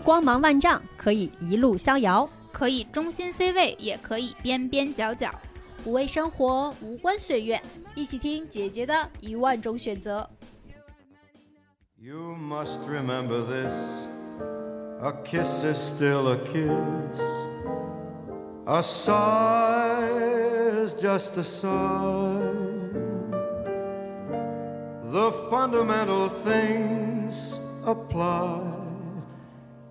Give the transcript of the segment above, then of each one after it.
光芒万丈，可以一路逍遥，可以中心 C 位，也可以边边角角。不为生活，无关岁月，一起听姐姐的一万种选择。You must remember this a kiss is still a kiss, a sigh is just a sigh. The fundamental things apply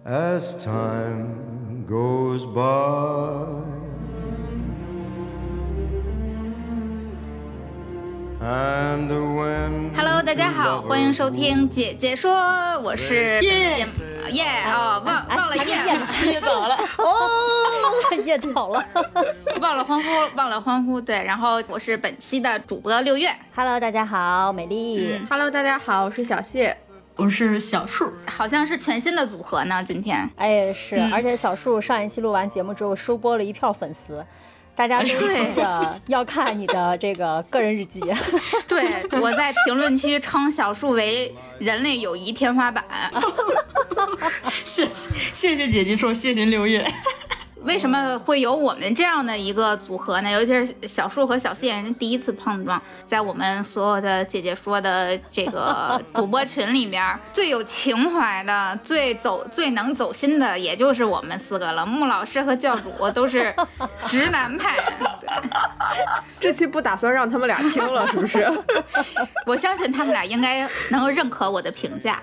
as time goes by. And when Hello，大家好，欢迎收听姐姐说，我是耶耶哦，忘忘了耶，耶早了，叶草了。忘了欢呼，忘了欢呼，对，然后我是本期的主播六月，Hello，大家好，美丽。Hello，大家好，我是小谢。我是小树，好像是全新的组合呢，今天。哎，是，嗯而且小树上一期录完节目之后，收播了一票粉丝，大家都对急着 要看你的这个个人日记。对，我在评论区称小树为人类友谊天花板。谢谢谢姐姐说，谢谢六月。为什么会有我们这样的一个组合呢？尤其是小树和小谢人第一次碰撞，在我们所有的姐姐说的这个 主播群里面，最有情怀的、最走、最能走心的，也就是我们四个了。穆老师和教主都是直男派，对 这期不打算让他们俩听了，是不是？我相信他们俩应该能够认可我的评价。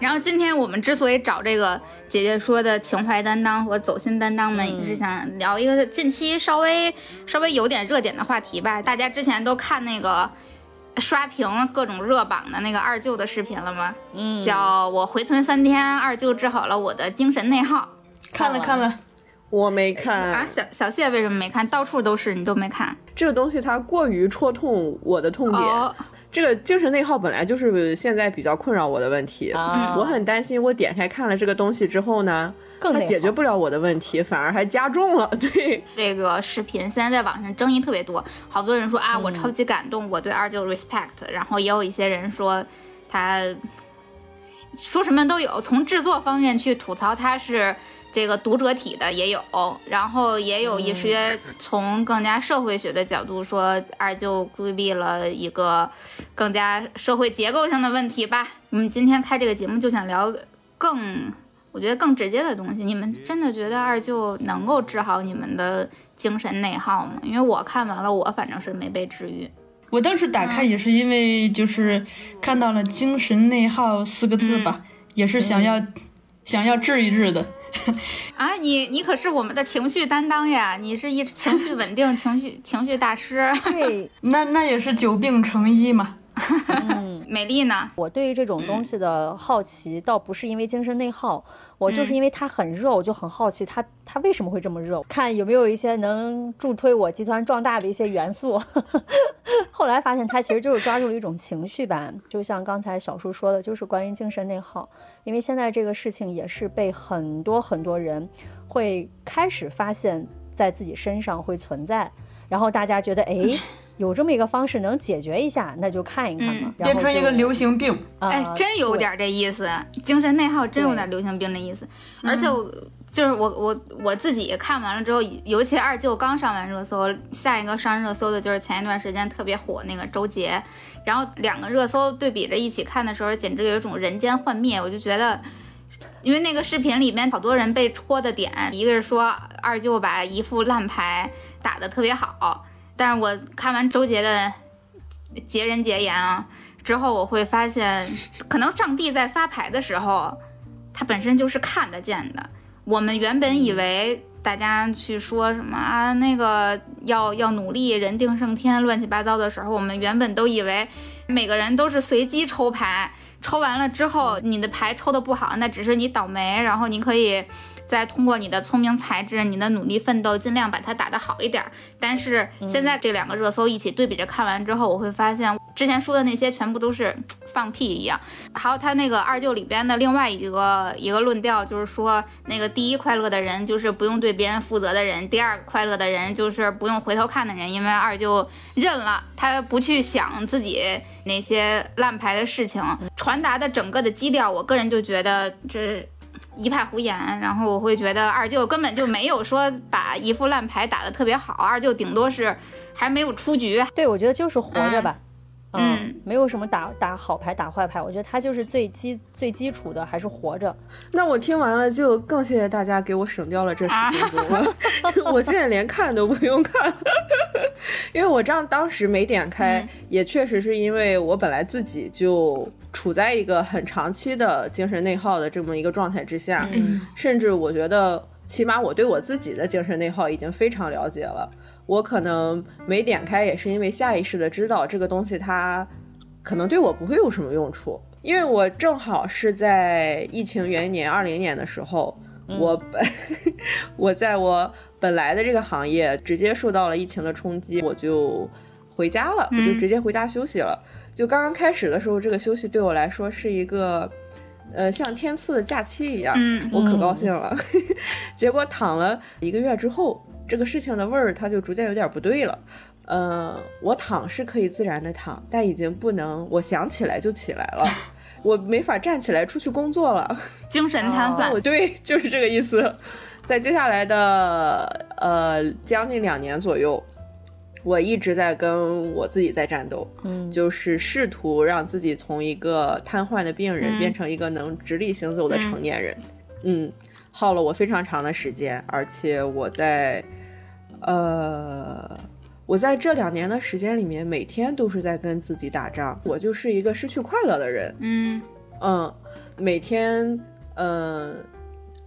然后今天我们之所以找这个姐姐说的情怀担当和走心担当们，也是想聊一个近期稍微稍微有点热点的话题吧。大家之前都看那个刷屏各种热榜的那个二舅的视频了吗？嗯，叫我回村三天，二舅治好了我的精神内耗看了看了，我没看啊。小小谢为什么没看？到处都是，你都没看？这个东西，它过于戳痛我的痛点。哦，这个精神内耗本来就是现在比较困扰我的问题。啊我很担心，我点开看了这个东西之后呢，它解决不了我的问题，反而还加重了。对，这个视频现在在网上争议特别多，好多人说啊，我超级感动，我对二舅 respect，然后也有一些人说他说什么都有，从制作方面去吐槽他是这个读者体的也有，然后也有一些从更加社会学的角度说二舅规避了一个更加社会结构性的问题吧。我们今天开这个节目就想聊更。我觉得更直接的东西，你们真的觉得二舅能够治好你们的精神内耗吗？因为我看完了，我反正是没被治愈。我当时打开也是因为就是看到了“精神内耗”四个字吧，也是想要、想要治一治的。啊，你你可是我们的情绪担当呀！你是一情绪稳定、情绪情绪大师。对，那那也是久病成医嘛。嗯美丽呢？我对于这种东西的好奇，倒不是因为精神内耗，我就是因为它很热，我就很好奇它它为什么会这么热，看有没有一些能助推我集团壮大的一些元素。后来发现它其实就是抓住了一种情绪吧，就像刚才小叔说的，就是关于精神内耗。因为现在这个事情也是被很多很多人会开始发现在自己身上会存在，然后大家觉得哎。有这么一个方式能解决一下，那就看一看嘛。变成一个流行病，哎，啊真有点这意思，精神内耗真有点流行病的意思。而且我就是我我我自己看完了之后，尤其二舅刚上完热搜，下一个上热搜的就是前一段时间特别火那个周杰，然后两个热搜对比着一起看的时候，简直有一种人间幻灭。我就觉得。因为那个视频里面好多人被戳的点，一个是说二舅把一副烂牌打得特别好，但是我看完周杰的杰人杰言啊之后，我会发现，可能上帝在发牌的时候，他本身就是看得见的。我们原本以为大家去说什么啊，那个要要努力，人定胜天，乱七八糟的时候，我们原本都以为每个人都是随机抽牌，抽完了之后，你的牌抽的不好，那只是你倒霉，然后你可以再通过你的聪明才智、你的努力奋斗，尽量把它打得好一点儿。但是现在这两个热搜一起对比着看完之后，我会发现之前说的那些全部都是放屁一样。还有他那个二舅里边的另外一个一个论调，就是说那个第一快乐的人就是不用对别人负责的人，第二快乐的人就是不用回头看的人，因为二舅认了，他不去想自己那些烂牌的事情，传达的整个的基调，我个人就觉得这一派胡言，然后我会觉得二舅根本就没有说把一副烂牌打得特别好，二舅顶多是还没有出局。对，我觉得就是活着吧。嗯，没有什么打打好牌打坏牌，我觉得他就是最基最基础的，还是活着。那我听完了就更谢谢大家给我省掉了这十分钟了，我现在连看都不用看，因为我这样当时没点开，也确实是因为我本来自己就处在一个很长期的精神内耗的这么一个状态之下，甚至我觉得起码我对我自己的精神内耗已经非常了解了。我可能没点开，也是因为下意识的知道这个东西它可能对我不会有什么用处，因为我正好是在疫情元年二零年的时候，我本 我在我本来的这个行业直接受到了疫情的冲击，我就回家了，我就直接回家休息了。就刚刚开始的时候，这个休息对我来说是一个呃像天赐的假期一样，我可高兴了。结果躺了一个月之后。这个事情的味儿，它就逐渐有点不对了。嗯，我躺是可以自然的躺，但已经不能我想起来就起来了，我没法站起来出去工作了，精神瘫痪。对，就是这个意思。在接下来的呃将近两年左右，我一直在跟我自己在战斗，嗯，就是试图让自己从一个瘫痪的病人变成一个能直立行走的成年人。嗯，耗了我非常长的时间，而且我在。呃，我在这两年的时间里面，每天都是在跟自己打仗。我就是一个失去快乐的人。嗯嗯，每天嗯，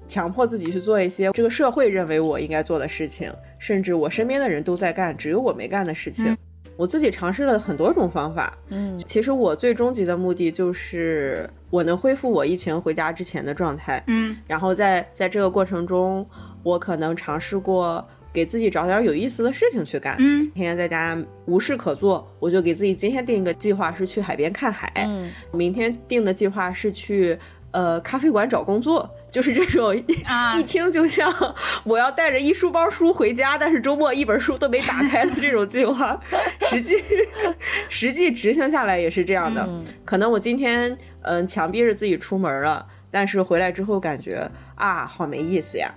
强迫自己去做一些这个社会认为我应该做的事情，甚至我身边的人都在干，只有我没干的事情。我自己尝试了很多种方法。嗯，其实我最终极的目的就是我能恢复我疫情回家之前的状态。嗯，然后在在这个过程中，我可能尝试过。给自己找点有意思的事情去干。嗯，天天在家无事可做，我就给自己今天定一个计划，是去海边看海。嗯，明天定的计划是去呃咖啡馆找工作，就是这种一听就像我要带着一书包书回家，但是周末一本书都没打开的这种计划。实际实际执行下来也是这样的。可能我今天嗯强逼着自己出门了，但是回来之后感觉啊好没意思呀。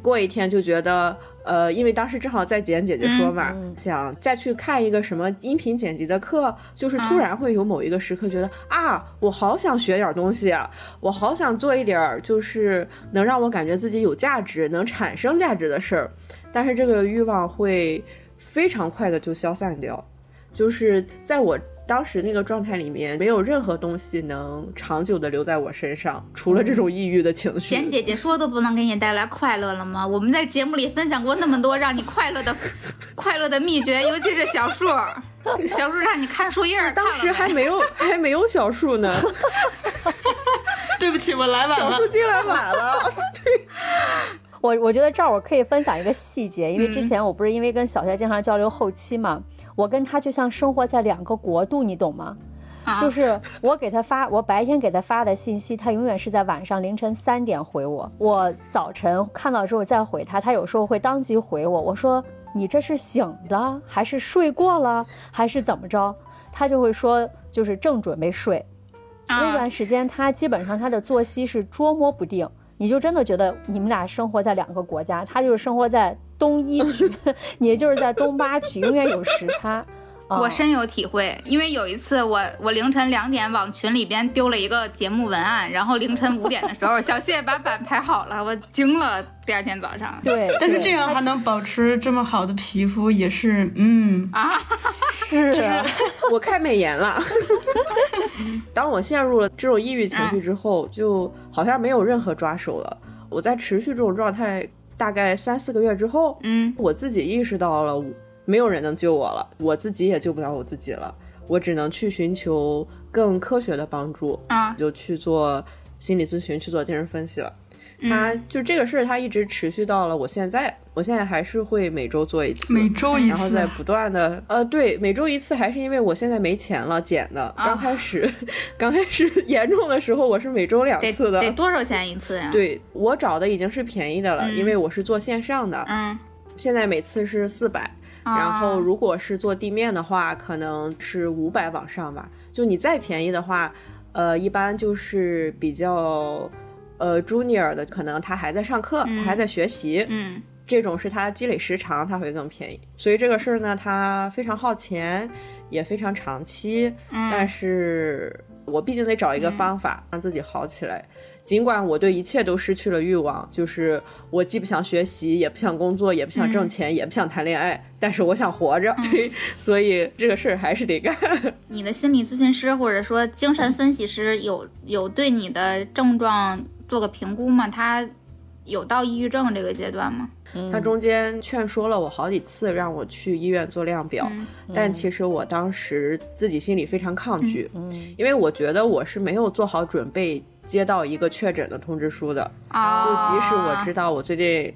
过一天就觉得。呃，因为当时正好在剪姐姐说嘛，想再去看一个什么音频剪辑的课，就是突然会有某一个时刻觉得啊，我好想学点东西啊，我好想做一点就是能让我感觉自己有价值、能产生价值的事儿，但是这个欲望会非常快的就消散掉，就是在我。当时那个状态里面，没有任何东西能长久的留在我身上，除了这种抑郁的情绪。简姐姐说都不能给你带来快乐了吗？我们在节目里分享过那么多让你快乐的 快乐的秘诀，尤其是小树，小树让你看树叶，当时还没有还没有小树呢。对不起，我来晚了。小树进来晚了。对，我我觉得这儿我可以分享一个细节，因为之前我不是因为跟小夏经常交流后期嘛。我跟他就像生活在两个国度，你懂吗？就是我给他发，我白天给他发的信息，他永远是在晚上凌晨三点回我。我早晨看到之后再回他，他有时候会当即回我。我说你这是醒了，还是睡过了，还是怎么着？他就会说就是正准备睡。那段时间他基本上他的作息是捉摸不定，你就真的觉得你们俩生活在两个国家，他就是生活在。东一区，你就是在东八区，永远有时差。我深有体会，因为有一次我我凌晨两点往群里边丢了一个节目文案，然后凌晨五点的时候，小谢把版排好了，我惊了。第二天早上，对，但是这样还能保持这么好的皮肤，也是嗯啊，是我开美颜了。当我陷入了这种抑郁情绪之后，就好像没有任何抓手了。我在持续这种状态。大概三四个月之后，嗯，我自己意识到了，没有人能救我了，我自己也救不了我自己了，我只能去寻求更科学的帮助啊，就去做心理咨询，去做精神分析了。他就这个事儿，他一直持续到了我现在。我现在还是会每周做一次，每周一次，然后再不断的呃，对，每周一次，还是因为我现在没钱了减的。刚开始，刚开始严重的时候，我是每周两次的。得多少钱一次呀？对我找的已经是便宜的了，因为我是做线上的。嗯，现在每次是四百，然后如果是做地面的话，可能是五百往上吧。就你再便宜的话，呃，一般就是比较。呃 junior 的，可能他还在上课，他还在学习，嗯这种是他积累时长，他会更便宜。所以这个事儿呢，他非常耗钱，也非常长期。嗯但是我毕竟得找一个方法让自己好起来。尽管我对一切都失去了欲望，就是我既不想学习，也不想工作，也不想挣钱，也不想谈恋爱，但是我想活着，对，所以这个事儿还是得干。你的心理咨询师或者说精神分析师有有对你的症状做个评估吗？他有到抑郁症这个阶段吗？他中间劝说了我好几次，让我去医院做量表，嗯但其实我当时自己心里非常抗拒，嗯因为我觉得我是没有做好准备接到一个确诊的通知书的。就啊，即使我知道我最近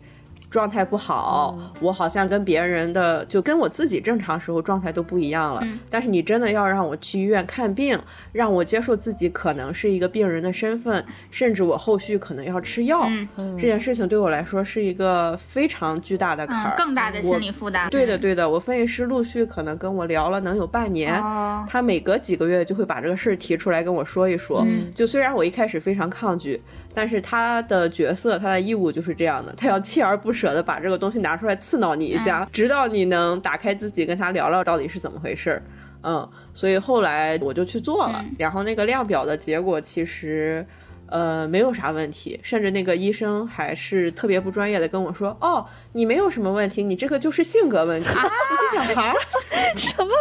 状态不好，我好像跟别人的就跟我自己正常时候状态都不一样了。嗯但是你真的要让我去医院看病，让我接受自己可能是一个病人的身份，甚至我后续可能要吃药，嗯这件事情对我来说是一个非常巨大的坎嗯儿。，更大的心理负担。对的，对的，我分析师陆续可能跟我聊了能有半年，哦，他每隔几个月就会把这个事儿提出来跟我说一说。嗯就虽然我一开始非常抗拒，但是他的角色、他的义务就是这样的，他要锲而不舍的把这个东西拿出来刺挠你一下，直到你能打开自己跟他聊聊到底是怎么回事儿。嗯，所以后来我就去做了，然后那个量表的结果其实。呃，没有啥问题，甚至那个医生还是特别不专业的跟我说：“哦，你没有什么问题，你这个就是性格问题。我心想，哈，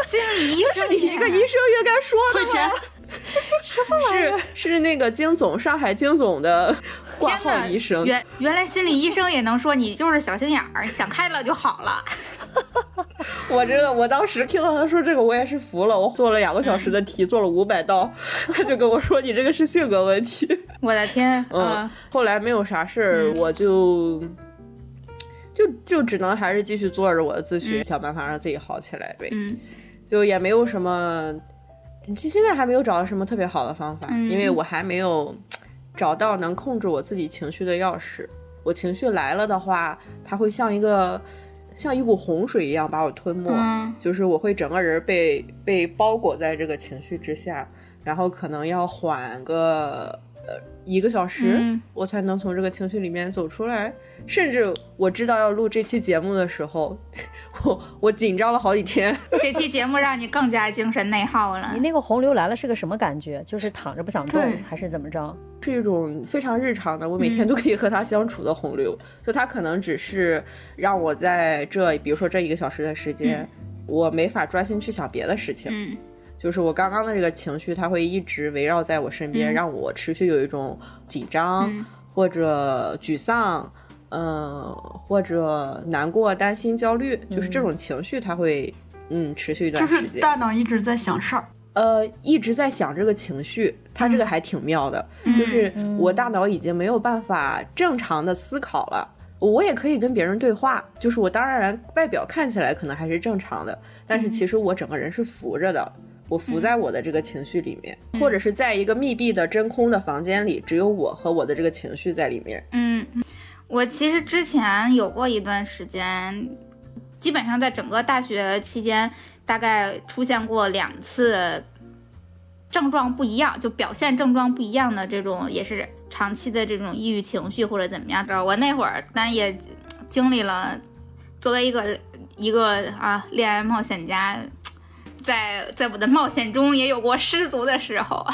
心理医生 你一个医生应该说的退钱。是是那个金总，上海金总的挂号医生。原原来心理医生也能说你就是小心眼儿，想开了就好了。我真的，我当时听到他说这个，我也是服了。我做了两个小时的题，做了五百道，他就跟我说你这个是性格问题。我的天，嗯嗯，后来没有啥事儿，我就就就只能还是继续做着我的咨询，想办法让自己好起来呗。嗯就也没有什么，其实现在还没有找到什么特别好的方法，嗯因为我还没有找到能控制我自己情绪的钥匙。我情绪来了的话，它会像一个像一股洪水一样把我吞没，嗯就是我会整个人被被包裹在这个情绪之下，然后可能要缓个呃一个小时，嗯我才能从这个情绪里面走出来。甚至我知道要录这期节目的时候，我我紧张了好几天。这期节目让你更加精神内耗了你。那个洪流来了是个什么感觉？就是躺着不想动，还是怎么着？是一种非常日常的，我每天都可以和他相处的洪流。就他可能只是让我在这，比如说这一个小时的时间，我没法专心去想别的事情。嗯就是我刚刚的这个情绪，它会一直围绕在我身边，嗯让我持续有一种紧张、嗯或者沮丧，嗯、或者难过、担心、焦虑，就是这种情绪，它会嗯持续一段就是。大脑一直在想事儿。呃，一直在想这个情绪，它这个还挺妙的，嗯就是我大脑已经没有办法正常的思考了。我也可以跟别人对话，就是我当然外表看起来可能还是正常的，但是其实我整个人是浮着的，我浮在我的这个情绪里面，或者是在一个密闭的真空的房间里，只有我和我的这个情绪在里面。嗯，我其实之前有过一段时间，基本上在整个大学期间，大概出现过两次症状不一样，就表现症状不一样的这种，也是长期的这种抑郁情绪或者怎么样的。我那会儿当然也经历了，作为一个一个啊恋爱冒险家。在在我的冒险中也有过失足的时候，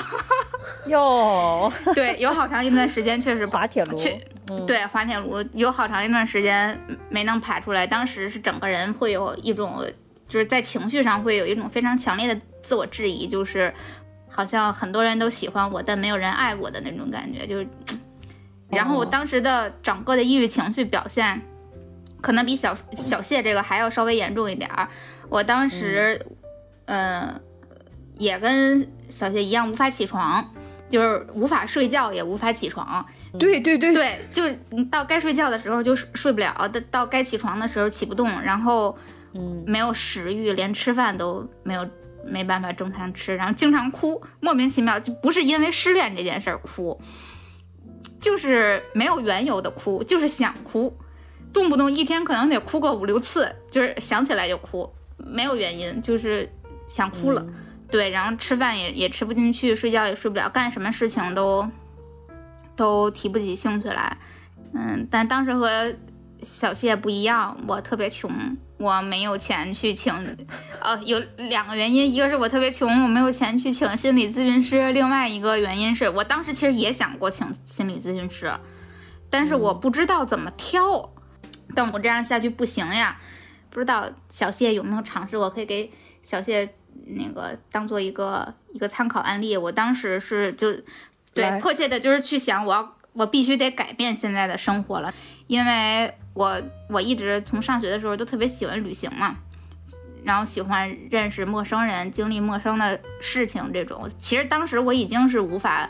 哟，对，有好长一段时间确实滑铁卢，去嗯，对，滑铁卢有好长一段时间没能排出来，当时是整个人会有一种，就是在情绪上会有一种非常强烈的自我质疑，就是好像很多人都喜欢我，但没有人爱我的那种感觉，就是。然后我当时的整个的抑郁情绪表现，可能比小小谢这个还要稍微严重一点儿。我当时，呃，也跟小谢一样无法起床，就是无法睡觉，也无法起床。对对对，对，就到该睡觉的时候就睡睡不了，到到该起床的时候起不动，然后嗯，没有食欲，连吃饭都没有没办法正常吃，然后经常哭，莫名其妙，就不是因为失恋这件事儿哭，就是没有缘由的哭，就是想哭，动不动一天可能得哭个五六次，就是想起来就哭，没有原因，就是想哭了。对，然后吃饭也也吃不进去，睡觉也睡不了，干什么事情都都提不起兴趣来。嗯，但当时和小谢不一样，我特别穷，我没有钱去请。呃，有两个原因，一个是我特别穷，我没有钱去请心理咨询师；另外一个原因是我当时其实也想过请心理咨询师，但是我不知道怎么挑。但我这样下去不行呀，不知道小谢有没有尝试过，可以给小谢那个当做一个一个参考案例。我当时是就对迫切的就是去想，我要我必须得改变现在的生活了，因为我我一直从上学的时候就特别喜欢旅行嘛。然后喜欢认识陌生人，经历陌生的事情，这种其实当时我已经是无法，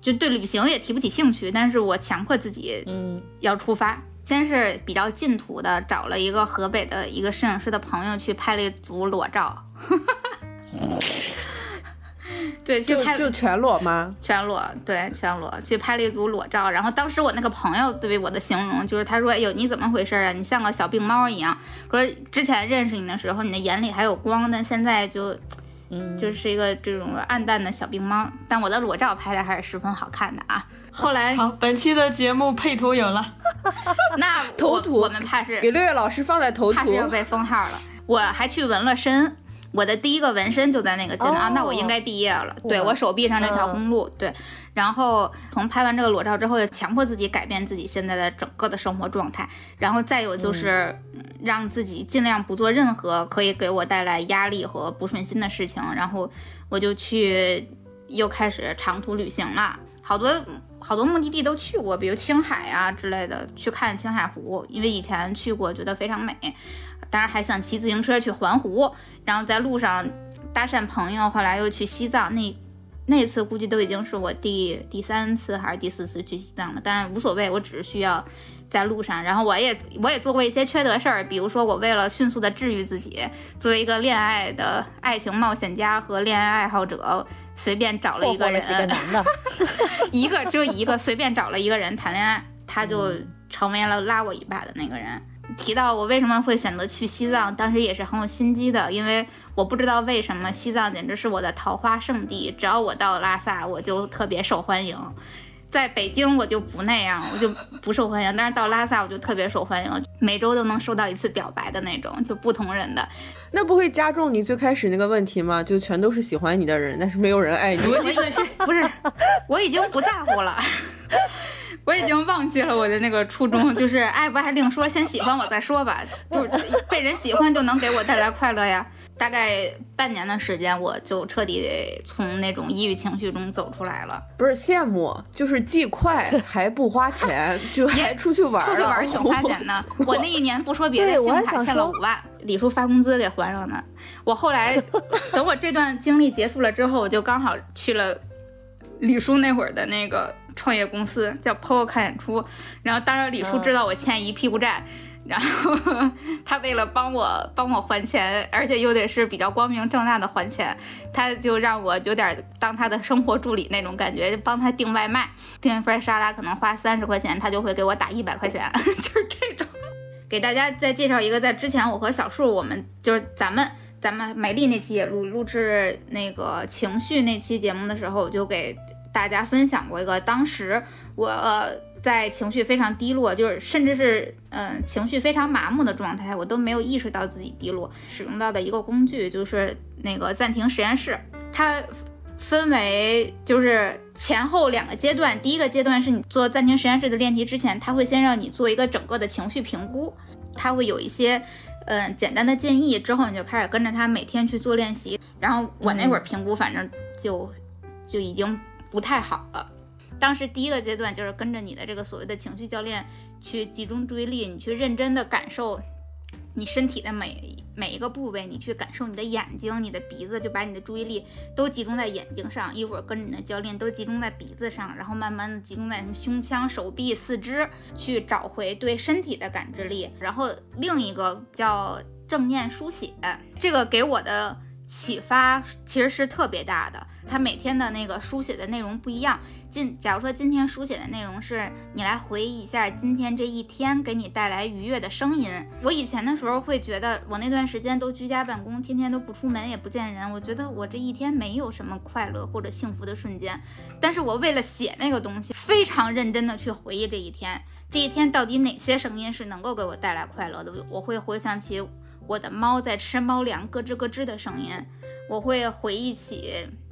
就对旅行也提不起兴趣，但是我强迫自己嗯，要出发。先是比较近途的，找了一个河北的一个摄影师的朋友去拍了一组裸照，对，去拍就就全裸吗？全裸，对，全裸去拍了一组裸照。然后当时我那个朋友对我的形容就是，他说：“哎呦，你怎么回事啊？你像个小病猫一样。说之前认识你的时候，你的眼里还有光，但现在就，嗯就是一个这种暗淡的小病猫。但我的裸照拍的还是十分好看的啊。后来，好，本期的节目配图有了，那我头图我们怕是给六月老师放在头图怕是。要被封号了。我还去纹了身，我的第一个纹身就在那个阶段、啊，哦那我应该毕业了。对我手臂上这条嗯公路，对。然后从拍完这个裸照之后，就强迫自己改变自己现在的整个的生活状态，然后再有就是嗯让自己尽量不做任何可以给我带来压力和不顺心的事情，然后我就去又开始长途旅行了，好多。好多目的地都去过，比如青海啊之类的，去看青海湖，因为以前去过，觉得非常美。当然还想骑自行车去环湖，然后在路上搭讪朋友，后来又去西藏。那那次估计都已经是我第第三次还是第四次去西藏了，但无所谓，我只是需要在路上。然后我也我也做过一些缺德事儿，比如说我为了迅速的治愈自己，作为一个恋爱的爱情冒险家和恋爱爱好者，随便找了一个人，霍霍了几个男的，一个只有一个，随便找了一个人谈恋爱，他就成为了拉我一把的那个人。提到我为什么会选择去西藏，当时也是很有心机的，因为我不知道为什么西藏简直是我的桃花圣地，只要我到拉萨，我就特别受欢迎。在北京我就不那样，我就不受欢迎，但是到拉萨我就特别受欢迎，每周都能收到一次表白的那种，就不同人的。那不会加重你最开始那个问题吗？就全都是喜欢你的人，但是没有人爱你。逻辑正线。不是，我已经不在乎了，我已经忘记了我的那个初衷，就是爱不爱另说，先喜欢我再说吧。就是被人喜欢就能给我带来快乐呀。大概半年的时间，我就彻底从那种抑郁情绪中走出来了。不是羡慕，就是既快还不花钱，就还出去玩儿，出去玩儿挺花钱的。我那一年不说别的，信用卡欠了五万，李叔发工资给还上呢。我后来等我这段经历结束了之后，我就刚好去了李叔那会儿的那个创业公司，叫 POGO 看演出。然后当然李叔知道我欠一屁股债。然后 他为了帮我帮我还钱，而且又得是比较光明正大的还钱，他就让我有点当他的生活助理那种感觉，就帮他订外卖，订一份沙拉可能花三十块钱，他就会给我打一百块钱，就是这种。给大家再介绍一个，在之前我和小树，我们就是咱们咱们美丽那期也录录制那个情绪那期节目的时候，我就给大家分享过一个，当时我。呃在情绪非常低落，就是甚至是嗯、呃、情绪非常麻木的状态，我都没有意识到自己低落。使用到的一个工具就是那个暂停实验室，它分为就是前后两个阶段。第一个阶段是你做暂停实验室的练习之前，它会先让你做一个整个的情绪评估，它会有一些嗯、呃、简单的建议，之后你就开始跟着它每天去做练习。然后我那会儿评估，反正就就已经不太好了。当时第一个阶段就是跟着你的这个所谓的情绪教练去集中注意力，你去认真的感受你身体的每每一个部位，你去感受你的眼睛、你的鼻子，就把你的注意力都集中在眼睛上。一会儿跟着你的教练都集中在鼻子上，然后慢慢的集中在什么胸腔、手臂、四肢，去找回对身体的感知力。然后另一个叫正念书写，这个给我的启发其实是特别大的。他每天的那个书写的内容不一样。今假如说今天书写的内容是你来回忆一下今天这一天给你带来愉悦的声音。我以前的时候会觉得，我那段时间都居家办公，天天都不出门也不见人，我觉得我这一天没有什么快乐或者幸福的瞬间。但是我为了写那个东西，非常认真的去回忆这一天，这一天到底哪些声音是能够给我带来快乐的？我会回想起我的猫在吃猫粮咯吱咯吱的声音，我会回忆起，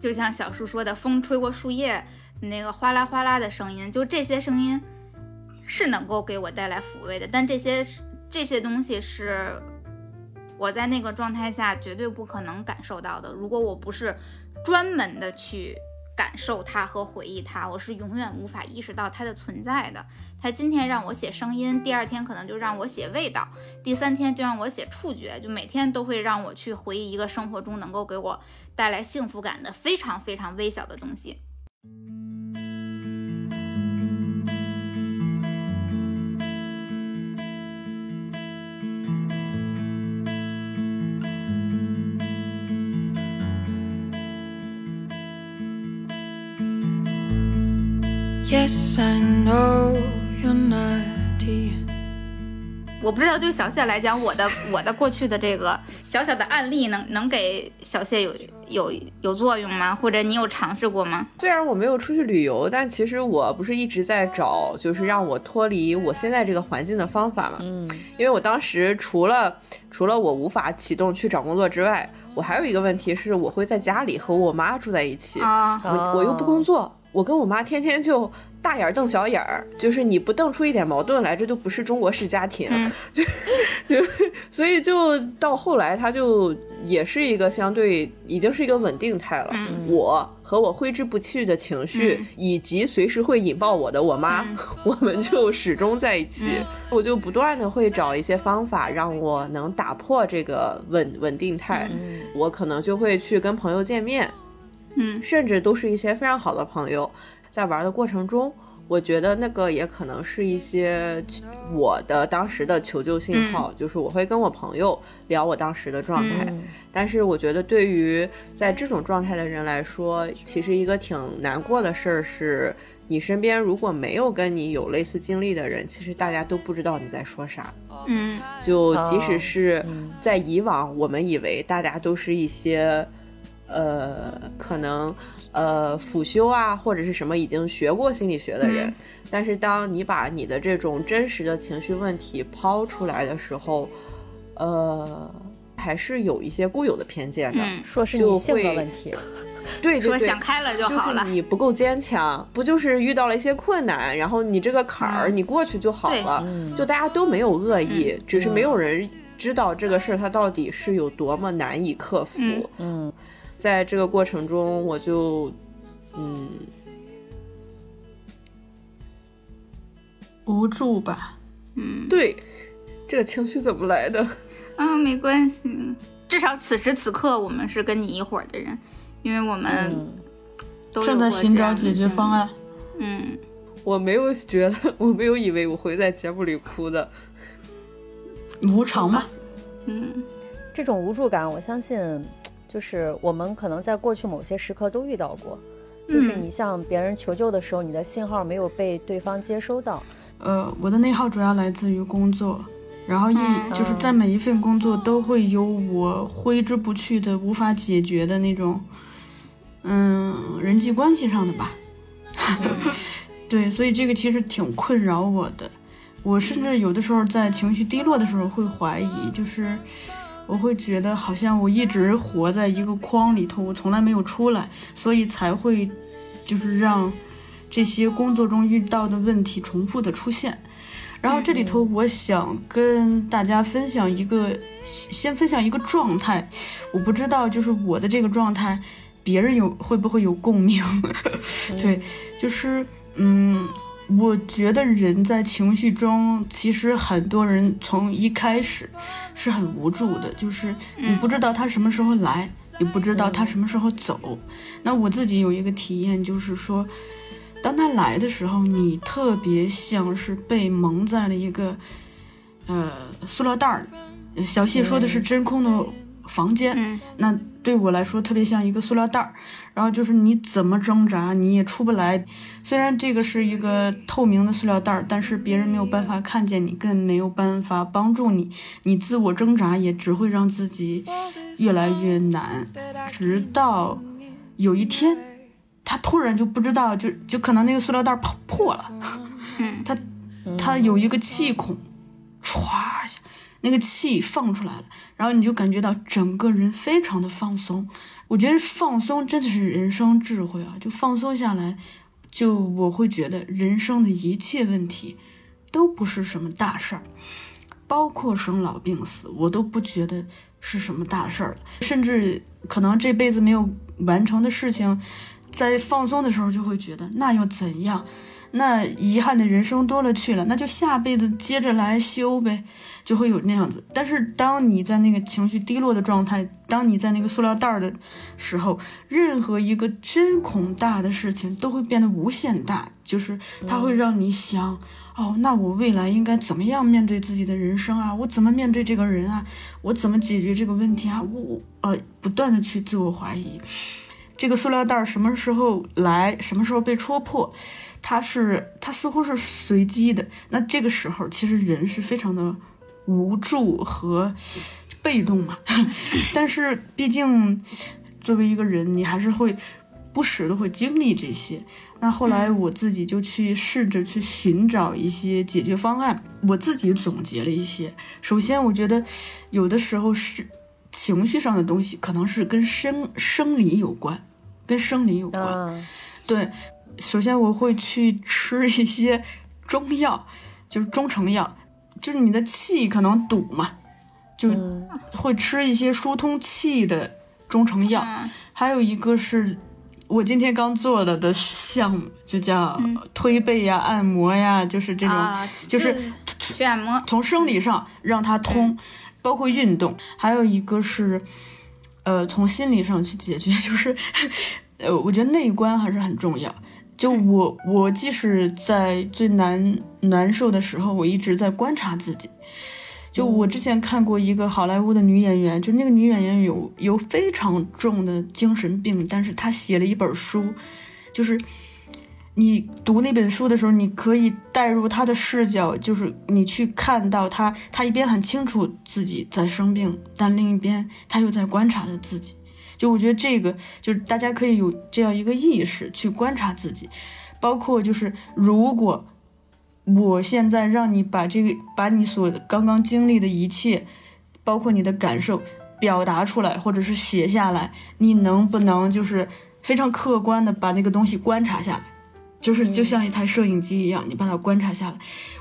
就像小树说的，风吹过树叶那个哗啦哗啦的声音，就这些声音是能够给我带来抚慰的。但这些这些东西是我在那个状态下绝对不可能感受到的。如果我不是专门的去。感受它和回忆它，我是永远无法意识到它的存在的。它今天让我写声音，第二天可能就让我写味道，第三天就让我写触觉，就每天都会让我去回忆一个生活中能够给我带来幸福感的非常非常微小的东西。Yes, I know you're naughty. 我不知道对小谢来讲，我的 我的过去的这个小小的案例能能给小谢有有有作用吗？或者你有尝试过吗？虽然我没有出去旅游，但其实我不是一直在找，就是让我脱离我现在这个环境的方法嘛。嗯，因为我当时除了除了我无法启动去找工作之外，我还有一个问题是，我会在家里和我妈住在一起，啊，我我又不工作。我跟我妈天天就大眼瞪小眼儿，就是你不瞪出一点矛盾来，这就不是中国式家庭。就就所以就到后来，他就也是一个相对已经是一个稳定态了。我和我挥之不去的情绪，以及随时会引爆我的我妈，我们就始终在一起。我就不断的会找一些方法，让我能打破这个稳稳定态。我可能就会去跟朋友见面。嗯，甚至都是一些非常好的朋友，在玩的过程中，我觉得那个也可能是一些我的当时的求救信号，就是我会跟我朋友聊我当时的状态。但是我觉得对于在这种状态的人来说，其实一个挺难过的事儿是，你身边如果没有跟你有类似经历的人，其实大家都不知道你在说啥。嗯，就即使是在以往，我们以为大家都是一些。呃，可能呃辅修啊，或者是什么已经学过心理学的人，但是当你把你的这种真实的情绪问题抛出来的时候，呃，还是有一些固有的偏见的，说是你性格问题，对，说想开了就好了，你不够坚强，不就是遇到了一些困难，然后你这个坎儿你过去就好了，就大家都没有恶意，只是没有人知道这个事儿它到底是有多么难以克服，嗯。在这个过程中，我就，嗯，无助吧，嗯，对，这个情绪怎么来的？啊，没关系，至少此时此刻我们是跟你一伙的人，因为我们都正在寻找解决方案。嗯，我没有觉得，我没有以为我会在节目里哭的，无常嘛。嗯，这种无助感，我相信。就是我们可能在过去某些时刻都遇到过，就是你向别人求救的时候，你的信号没有被对方接收到。呃，我的内耗主要来自于工作，然后一就是在每一份工作都会有我挥之不去的、无法解决的那种，嗯，人际关系上的吧。对，所以这个其实挺困扰我的。我甚至有的时候在情绪低落的时候会怀疑，就是。我会觉得好像我一直活在一个框里头，我从来没有出来，所以才会就是让这些工作中遇到的问题重复的出现。然后这里头，我想跟大家分享一个，先分享一个状态。我不知道，就是我的这个状态，别人有会不会有共鸣？对，就是嗯。我觉得人在情绪中，其实很多人从一开始是很无助的，就是你不知道他什么时候来，也不知道他什么时候走。那我自己有一个体验，就是说，当他来的时候，你特别像是被蒙在了一个呃塑料袋儿里。小谢说的是真空的房间，嗯。那对我来说特别像一个塑料袋儿，然后就是你怎么挣扎你也出不来。虽然这个是一个透明的塑料袋儿，但是别人没有办法看见你，更没有办法帮助你，你自我挣扎也只会让自己越来越难，直到有一天，他突然就不知道，就就可能那个塑料袋儿破破了，嗯。他他有一个气孔，歘一下，那个气放出来了，然后你就感觉到整个人非常的放松。我觉得放松真的是人生智慧啊！就放松下来，就我会觉得人生的一切问题都不是什么大事儿，包括生老病死，我都不觉得是什么大事儿。甚至可能这辈子没有完成的事情，在放松的时候就会觉得那又怎样？那遗憾的人生多了去了，那就下辈子接着来修呗，就会有那样子。但是当你在那个情绪低落的状态，当你在那个塑料袋儿的时候，任何一个针孔大的事情都会变得无限大，就是它会让你想，哦，那我未来应该怎么样面对自己的人生啊？我怎么面对这个人啊？我怎么解决这个问题啊？我呃，不断的去自我怀疑。这个塑料袋儿什么时候来，什么时候被戳破，它是它似乎是随机的。那这个时候，其实人是非常的无助和被动嘛。但是毕竟作为一个人，你还是会不时的会经历这些。那后来我自己就去试着去寻找一些解决方案，我自己总结了一些。首先，我觉得有的时候是情绪上的东西，可能是跟生生理有关。跟生理有关，嗯对。首先我会去吃一些中药，就是中成药，就是你的气可能堵嘛，就嗯。会吃一些疏通气的中成药。嗯。还有一个是我今天刚做了的项目，就叫推背呀、按摩呀，就是这种，啊，就是去按摩，从生理上让它通，包括运动，还有一个是，呃，从心理上去解决，就是，呃，我觉得内观还是很重要。就我，我即使在最难难受的时候，我一直在观察自己。就我之前看过一个好莱坞的女演员，就那个女演员有有非常重的精神病，但是她写了一本书，就是你读那本书的时候，你可以带入她的视角，就是你去看到她，她一边很清楚自己在生病，但另一边她又在观察着自己。就我觉得这个，就是大家可以有这样一个意识去观察自己，包括就是如果我现在让你把这个，把你所刚刚经历的一切，包括你的感受表达出来，或者是写下来，你能不能就是非常客观的把那个东西观察下来？就是就像一台摄影机一样，你把它观察下来，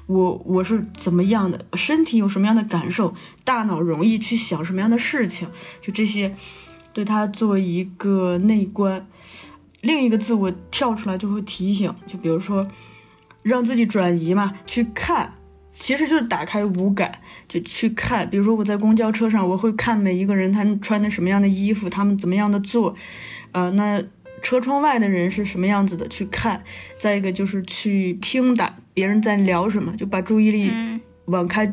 我我是怎么样的，身体有什么样的感受，大脑容易去想什么样的事情，就这些，对它做一个内观。另一个自我跳出来就会提醒，就比如说让自己转移嘛，去看，其实就是打开五感，就去看。比如说我在公交车上，我会看每一个人他们穿的什么样的衣服，他们怎么样的做，呃，那。车窗外的人是什么样子的？去看，再一个就是去听打别人在聊什么，就把注意力嗯往开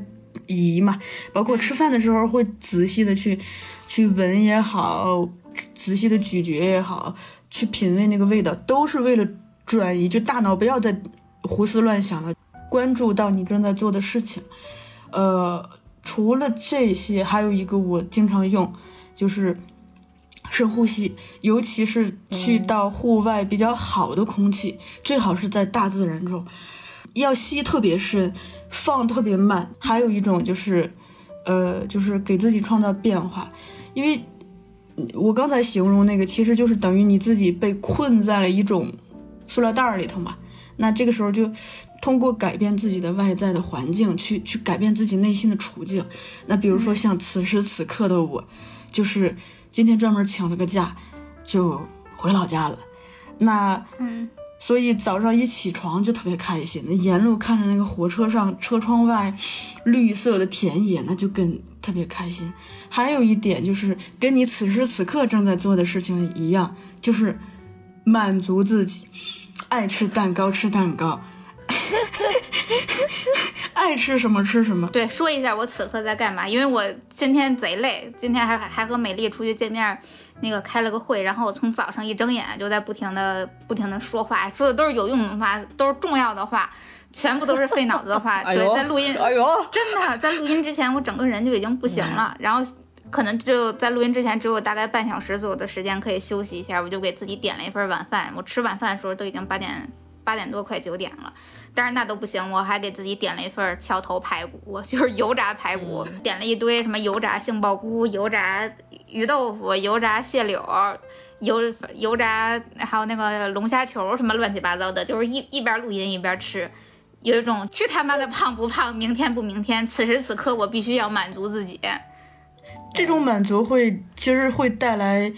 移嘛。包括吃饭的时候会仔细的去去闻也好，仔细的咀嚼也好，去品味那个味道，都是为了转移，就大脑不要再胡思乱想了，关注到你正在做的事情。呃，除了这些，还有一个我经常用，就是。深呼吸，尤其是去到户外比较好的空气，最好是在大自然中，要吸特别深，放特别慢。还有一种就是，呃，就是给自己创造变化，因为我刚才形容那个，其实就是等于你自己被困在了一种塑料袋儿里头嘛。那这个时候就通过改变自己的外在的环境，去去改变自己内心的处境。那比如说像此时此刻的我，就是。今天专门请了个假，就回老家了。那，嗯，所以早上一起床就特别开心。那沿路看着那个火车上车窗外绿色的田野，那就更特别开心。还有一点就是跟你此时此刻正在做的事情一样，就是满足自己。爱吃蛋糕吃蛋糕，爱 爱吃什么吃什么。对，说一下我此刻在干嘛，因为我今天贼累，今天还还和美丽出去见面，那个开了个会，然后我从早上一睁眼就在不停的不停的说话，说的都是有用的话，都是重要的话，全部都是费脑子的话。哎对，在录音，哎呦，真的在录音之前，我整个人就已经不行了，然后可能只有在录音之前只有大概半小时左右的时间可以休息一下，我就给自己点了一份晚饭。我吃晚饭的时候都已经八点八点多快九点了，但是那都不行，我还给自己点了一份桥头排骨，就是油炸排骨，点了一堆什么油炸杏鲍菇、油炸鱼豆腐、油炸蟹柳。油油炸，还有那个龙虾球，什么乱七八糟的，就是一一边录音一边吃，有一种去他妈的胖不胖，明天不明天，此时此刻我必须要满足自己。这种满足会其实会带来，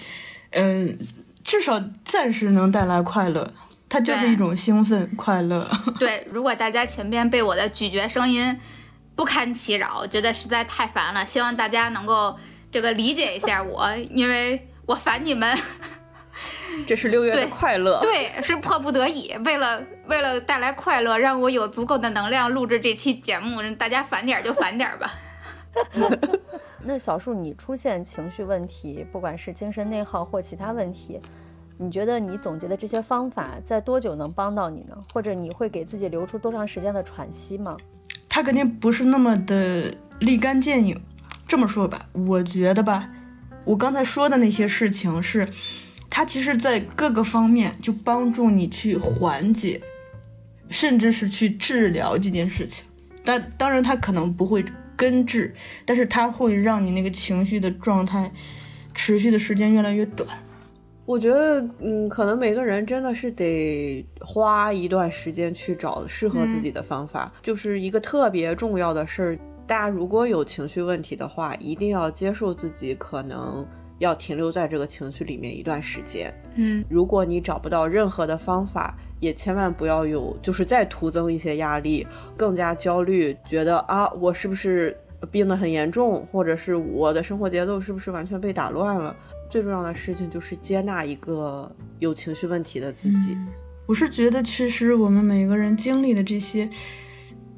嗯、至少暂时能带来快乐。它就是一种兴奋快乐。对，如果大家前边被我的咀嚼声音不堪其扰，觉得实在太烦了，希望大家能够这个理解一下我，因为我烦你们。这是六月的快乐。对，是迫不得已，为了为了带来快乐，让我有足够的能量录制这期节目，大家烦点儿就烦点儿吧。那小树，你出现情绪问题，不管是精神内耗或其他问题，你觉得你总结的这些方法在多久能帮到你呢？或者你会给自己留出多长时间的喘息吗？它肯定不是那么的立竿见影。这么说吧，我觉得吧，我刚才说的那些事情是，它其实在各个方面就帮助你去缓解，甚至是去治疗这件事情。但当然，它可能不会根治，但是它会让你那个情绪的状态持续的时间越来越短。我觉得，嗯，可能每个人真的是得花一段时间去找适合自己的方法，就是一个特别重要的事儿。大家如果有情绪问题的话，一定要接受自己可能要停留在这个情绪里面一段时间。嗯，如果你找不到任何的方法，也千万不要有就是再徒增一些压力，更加焦虑，觉得啊，我是不是病得很严重，或者是我的生活节奏是不是完全被打乱了？最重要的事情就是接纳一个有情绪问题的自己。我是觉得，其实我们每个人经历的这些，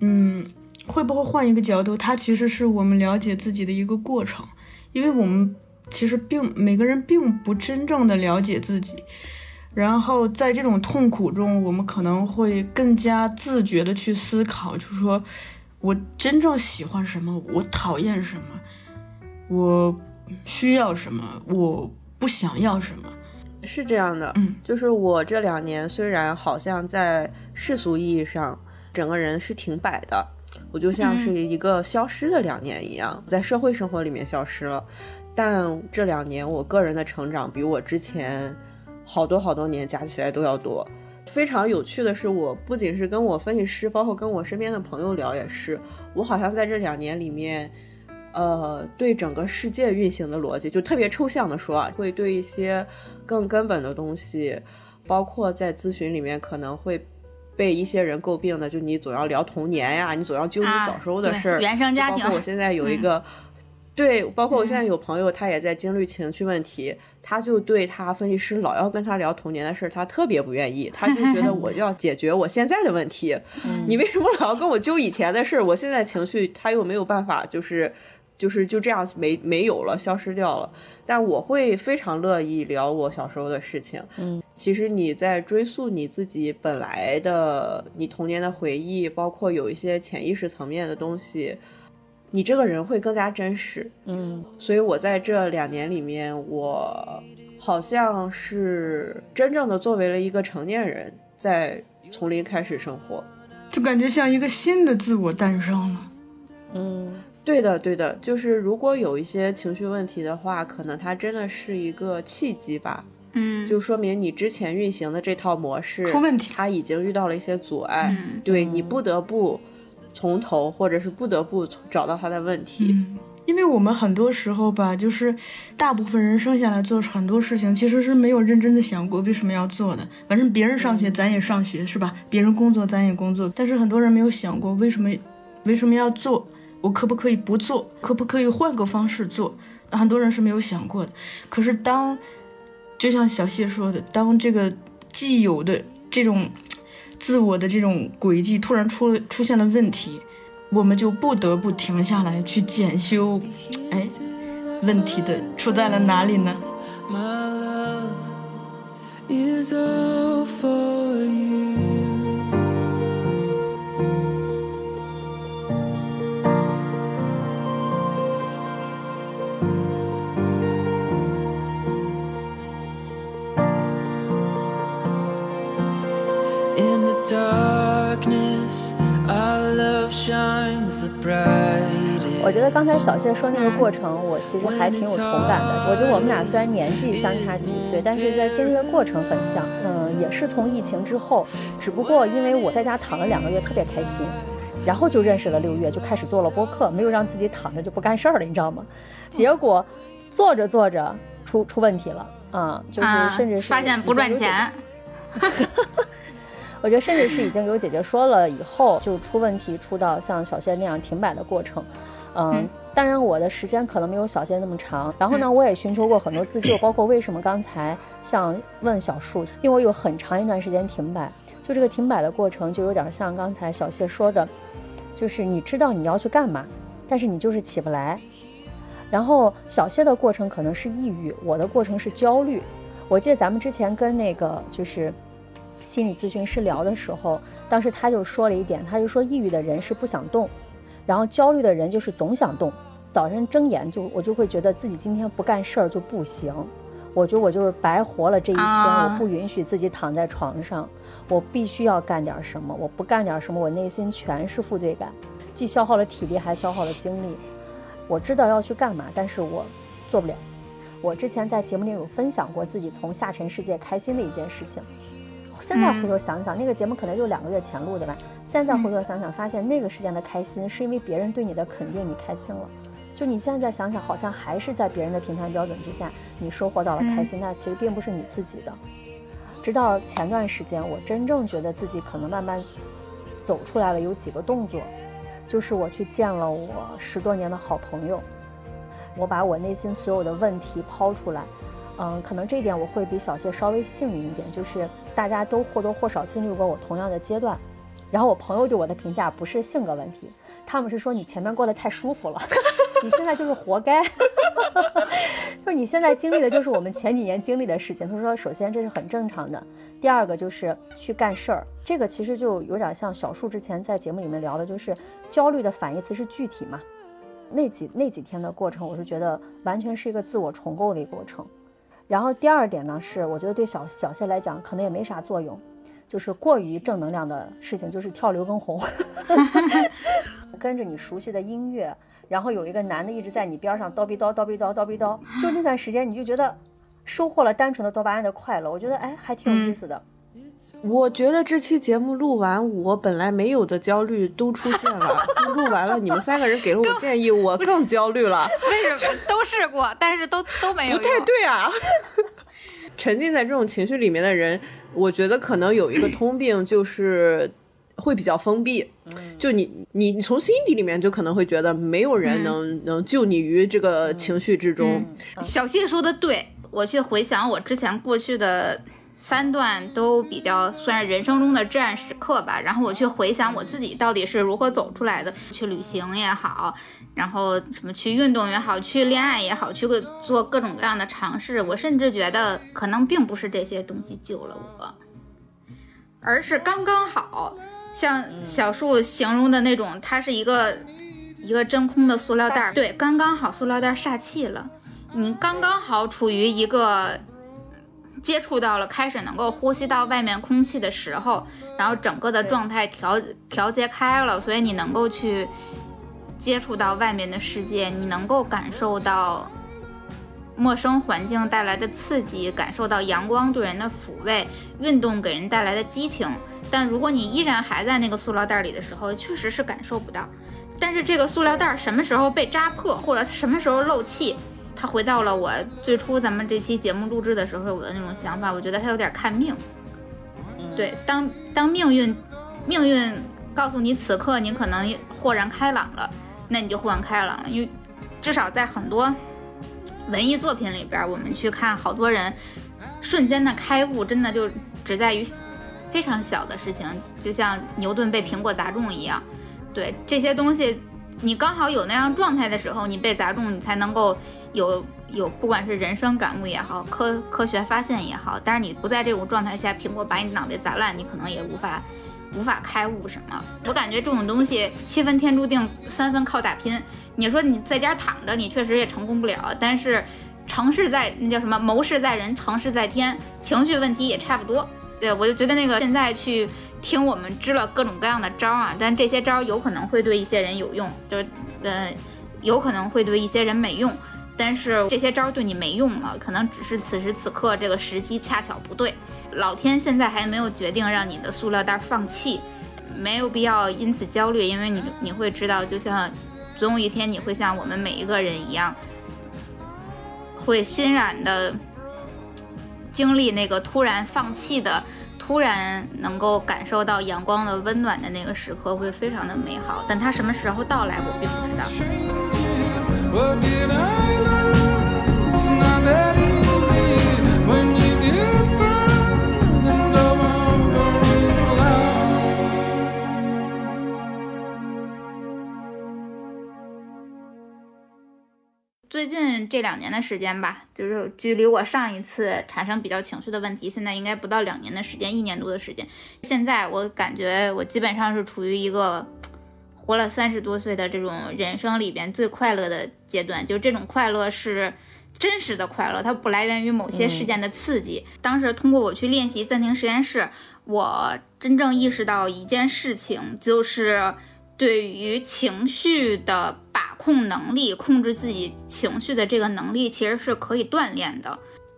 嗯，会不会换一个角度，它其实是我们了解自己的一个过程，因为我们其实并每个人并不真正的了解自己，然后在这种痛苦中，我们可能会更加自觉的去思考，就是说我真正喜欢什么，我讨厌什么，我需要什么，我不想要什么。是这样的，嗯，就是我这两年虽然好像在世俗意义上整个人是挺摆的，我就像是一个消失的两年一样，在社会生活里面消失了。但这两年我个人的成长比我之前好多好多年加起来都要多。非常有趣的是，我不仅是跟我分析师，包括跟我身边的朋友聊，也是我好像在这两年里面。呃，对整个世界运行的逻辑，就特别抽象的说啊，会对一些更根本的东西，包括在咨询里面可能会被一些人诟病的，就你总要聊童年呀，你总要揪你啊小时候的事儿、原生家庭包括我现在有一个。对，包括我现在有朋友，他也在经历情绪问题，他就对他分析师老要跟他聊童年的事儿，他特别不愿意，他就觉得我要解决我现在的问题，你为什么老要跟我揪以前的事儿？我现在情绪他又没有办法，就是就是就这样没没有了，消失掉了。但我会非常乐意聊我小时候的事情。嗯，其实你在追溯你自己本来的你童年的回忆，包括有一些潜意识层面的东西，你这个人会更加真实。嗯所以我在这两年里面，我好像是真正的作为了一个成年人，在从零开始生活。就感觉像一个新的自我诞生了。嗯对的，对的，就是如果有一些情绪问题的话，可能它真的是一个契机吧，嗯，就说明你之前运行的这套模式出问题它已经遇到了一些阻碍，嗯对你不得不从头，或者是不得不找到它的问题。嗯，因为我们很多时候吧，就是大部分人生下来做很多事情，其实是没有认真的想过为什么要做的。反正别人上学，咱也上学，是吧？别人工作，咱也工作。但是很多人没有想过为什么为什么要做，我可不可以不做？可不可以换个方式做？很多人是没有想过的。可是当，就像小谢说的，当这个既有的这种自我的这种轨迹突然出了出现了问题，我们就不得不停下来去检修。哎，问题的出在了哪里呢？My love is 我觉得刚才小谢说那个过程，我其实还挺有同感的。我觉得我们俩虽然年纪相差几岁，但是在经历的过程很像。嗯，也是从疫情之后，只不过因为我在家躺了两个月，特别开心，然后就认识了六月，就开始做了播客，没有让自己躺着就不干事儿了，你知道吗？结果做着做着出出问题了啊、就是啊甚至是发现不赚钱，我觉得甚至是已经有姐姐说了以后，就出问题，出到像小仙那样停摆的过程。嗯，嗯当然我的时间可能没有小仙那么长。然后呢，我也寻求过很多自救，包括为什么刚才像问小树，因为我有很长一段时间停摆，就这个停摆的过程，就有点像刚才小谢说的，就是你知道你要去干嘛，但是你就是起不来。然后小谢的过程可能是抑郁，我的过程是焦虑。我记得咱们之前跟那个就是心理咨询师聊的时候，当时他就说了一点，他就说抑郁的人是不想动，然后焦虑的人就是总想动。早晨睁眼就我就会觉得自己今天不干事儿就不行，我觉得我就是白活了这一天，我不允许自己躺在床上，我必须要干点什么，我不干点什么，我内心全是负罪感，既消耗了体力，还消耗了精力。我知道要去干嘛，但是我做不了。我之前在节目里有分享过自己从下沉世界开心的一件事情。现在回头想想，那个节目可能就两个月前录的吧。现在回头想想，发现那个时间的开心是因为别人对你的肯定，你开心了。就你现在想想，好像还是在别人的评判标准之下，你收获到了开心，那其实并不是你自己的。直到前段时间，我真正觉得自己可能慢慢走出来了，有几个动作，就是我去见了我十多年的好朋友，我把我内心所有的问题抛出来。嗯，可能这一点我会比小谢稍微幸运一点，就是大家都或多或少经历过我同样的阶段。然后我朋友对我的评价不是性格问题，他们是说你前面过得太舒服了，你现在就是活该，就是你现在经历的就是我们前几年经历的事情。他说，首先这是很正常的，第二个就是去干事儿，这个其实就有点像小树之前在节目里面聊的，就是焦虑的反义词是具体嘛。那几那几天的过程，我是觉得完全是一个自我重构的一个过程。然后第二点呢，是我觉得对小小谢来讲可能也没啥作用，就是过于正能量的事情，就是跳刘畊宏 跟着你熟悉的音乐，然后有一个男的一直在你边上叨逼叨叨逼叨叨逼叨，就那段时间你就觉得收获了单纯的多巴胺的快乐，我觉得哎还挺有意思的。我觉得这期节目录完，我本来没有的焦虑都出现了。录完了，你们三个人给了我建议，我更焦虑了。为什么都试过，但是都都没有不太对啊！沉浸在这种情绪里面的人，我觉得可能有一个通病，就是会比较封闭。就你，你你从心底里面就可能会觉得没有人能、能救你于这个情绪之中。小谢说的对，我去回想我之前过去的三段都比较算是人生中的至暗时刻吧，然后我去回想我自己到底是如何走出来的，去旅行也好，然后什么去运动也好，去恋爱也好，去个做各种各样的尝试，我甚至觉得可能并不是这些东西救了我，而是刚刚好，像小树形容的那种，它是一个一个真空的塑料袋，对，刚刚好塑料袋煞气了。你刚刚好处于一个接触到了，开始能够呼吸到外面空气的时候，然后整个的状态调调节开了，所以你能够去接触到外面的世界，你能够感受到陌生环境带来的刺激，感受到阳光对人的抚慰，运动给人带来的激情。但如果你依然还在那个塑料袋里的时候，确实是感受不到。但是这个塑料袋什么时候被扎破，或者什么时候漏气，它回到了我最初咱们这期节目录制的时候我的那种想法，我觉得他有点看命。对，当当命运命运告诉你此刻你可能豁然开朗了，那你就豁然开朗了，因为至少在很多文艺作品里边，我们去看好多人瞬间的开悟，真的就只在于非常小的事情，就像牛顿被苹果砸中一样。对这些东西，你刚好有那样状态的时候，你被砸中，你才能够有有不管是人生感悟也好，科科学发现也好。但是你不在这种状态下，苹果把你脑袋砸烂，你可能也无法无法开悟什么。我感觉这种东西七分天注定，三分靠打拼。你说你在家躺着，你确实也成功不了，但是成事在那叫什么谋事在人，成事在天，情绪问题也差不多。对，我就觉得那个现在去听我们支了各种各样的招啊，但这些招有可能会对一些人有用，就是呃，有可能会对一些人没用。但是这些招对你没用了，可能只是此时此刻这个时机恰巧不对。老天现在还没有决定让你的塑料袋放弃，没有必要因此焦虑，因为你你会知道，就像总有一天你会像我们每一个人一样，会欣然的经历那个突然放弃的，突然能够感受到阳光的温暖的那个时刻，会非常的美好。但它什么时候到来，我并不知道。最近这两年的时间吧，就是距离我上一次产生比较情绪的问题，现在应该不到两年的时间，一年多的时间。现在我感觉我基本上是处于一个活了三十多岁的这种人生里边最快乐的阶段，就这种快乐是真实的快乐，它不来源于某些事件的刺激。当时通过我去练习暂停实验室，我真正意识到一件事情，就是对于情绪的把控能力，控制自己情绪的这个能力，其实是可以锻炼的。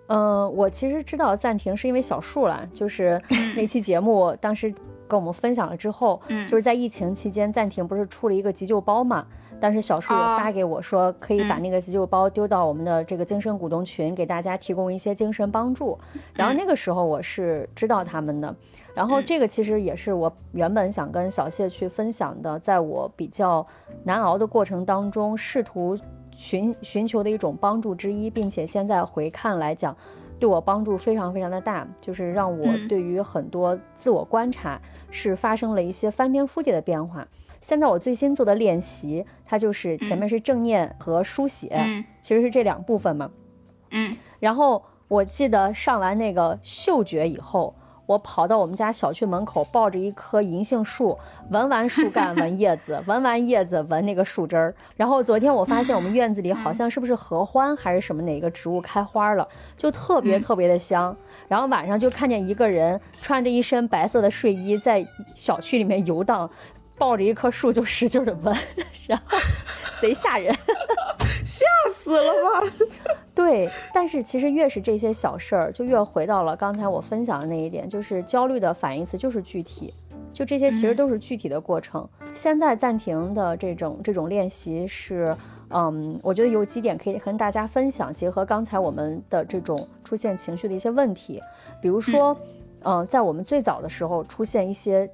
嗯，我其实知道暂停是因为小树了，就是那期节目当时跟我们分享了之后，嗯就是在疫情期间暂停不是出了一个急救包嘛？当时小树也哦发给我说，可以把嗯那个急救包丢到我们的这个精神股东群，给大家提供一些精神帮助。然后那个时候我是知道他们的，然后嗯这个其实也是我原本想跟小谢去分享的，在我比较难熬的过程当中，试图寻寻求的一种帮助之一，并且现在回看来讲，对我帮助非常非常的大，就是让我嗯对于很多自我观察是发生了一些翻天覆地的变化。现在我最新做的练习，它就是前面是正念和书写，嗯其实是这两部分嘛。嗯然后我记得上完那个嗅觉以后，我跑到我们家小区门口，抱着一棵银杏树，闻完树干，闻叶子，闻完叶子，闻那个树枝儿。然后昨天我发现我们院子里好像是不是合欢还是什么哪个植物开花了，就特别特别的香。然后晚上就看见一个人穿着一身白色的睡衣在小区里面游荡。抱着一棵树就使劲的闻，然后 贼吓人。吓死了吧？对，但是其实越是这些小事儿，就越回到了刚才我分享的那一点，就是焦虑的反义词就是具体，就这些其实都是具体的过程。现在暂停的这种这种练习是，嗯，我觉得有几点可以跟大家分享，结合刚才我们的这种出现情绪的一些问题，比如说，嗯、在我们最早的时候出现一些。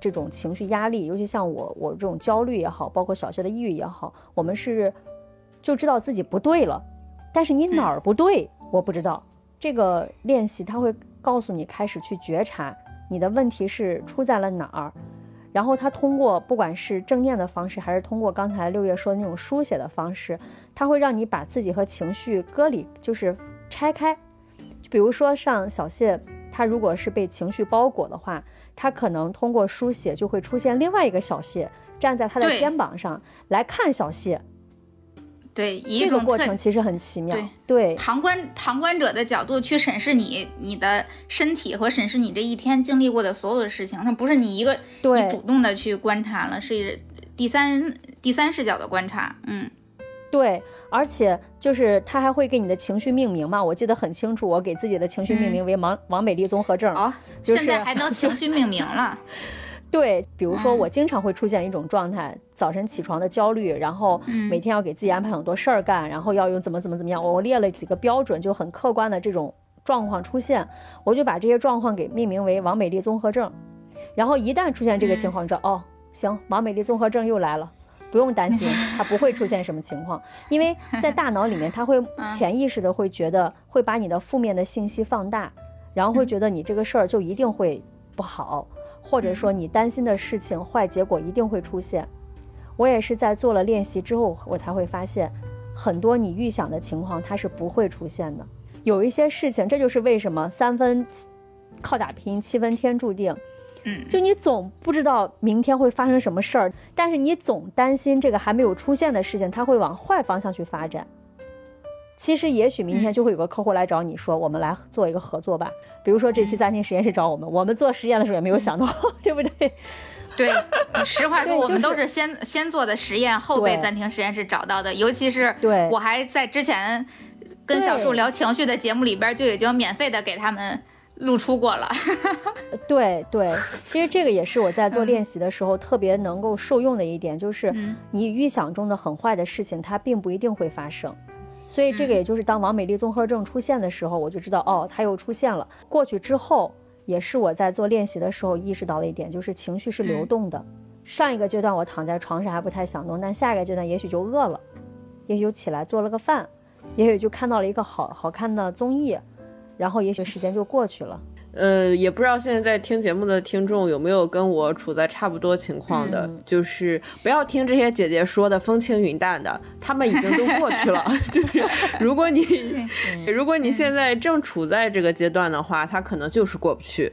这种情绪压力，尤其像我，我这种焦虑也好，包括小谢的抑郁也好，我们是就知道自己不对了，但是你哪儿不对，我不知道。这个练习它会告诉你开始去觉察你的问题是出在了哪儿，然后他通过不管是正念的方式，还是通过刚才六月说的那种书写的方式，他会让你把自己和情绪割离，就是拆开。就比如说像小谢，他如果是被情绪包裹的话，他可能通过书写就会出现另外一个小谢站在他的肩膀上来看小谢，对，以这个一种特过程其实很奇妙。对对旁观旁观者的角度去审视你你的身体和审视你这一天经历过的所有的事情，那不是你一个对你主动的去观察了，是第三第三视角的观察。嗯，对，而且就是他还会给你的情绪命名嘛，我记得很清楚，我给自己的情绪命名为王、王美丽综合症。哦，就是现在还能情绪命名了。对，比如说嗯。我经常会出现一种状态，早晨起床的焦虑，然后嗯。每天要给自己安排很多事儿干，然后要用怎么怎么怎么样，我列了几个标准，就很客观的这种状况出现，我就把这些状况给命名为王美丽综合症。然后一旦出现这个情况，你知道哦，行，王美丽综合症又来了。不用担心，它不会出现什么情况，因为在大脑里面，它会 潜意识的会觉得会把你的负面的信息放大，然后会觉得你这个事儿就一定会不好，或者说你担心的事情坏结果一定会出现。我也是在做了练习之后，我才会发现，很多你预想的情况它是不会出现的。有一些事情，这就是为什么三分靠打拼，七分天注定。嗯，就你总不知道明天会发生什么事儿，但是你总担心这个还没有出现的事情，它会往坏方向去发展。其实，也许明天就会有个客户来找你说，我们来做一个合作吧。比如说这期暂停实验室找我们，我们做实验的时候也没有想到，对不对？对，实话说，我们都是先先做的实验，后被暂停实验室找到的。尤其是对我还在之前跟小树聊情绪的节目里边就已经免费的给他们露出过了。对对，其实这个也是我在做练习的时候特别能够受用的一点，就是嗯你预想中的很坏的事情，它并不一定会发生。所以这个也就是当王美丽综合症出现的时候，我就知道哦，它又出现了。过去之后，也是我在做练习的时候意识到的一点，就是情绪是流动的。上一个阶段我躺在床上还不太想动，但下一个阶段也许就饿了，也许就起来做了个饭，也许就看到了一个好好看的综艺，然后也许时间就过去了。呃，也不知道现在在听节目的听众有没有跟我处在差不多情况的，嗯就是不要听这些姐姐说的风轻云淡的，他们已经都过去了。就是如果你如果你现在正处在这个阶段的话，他可能就是过不去，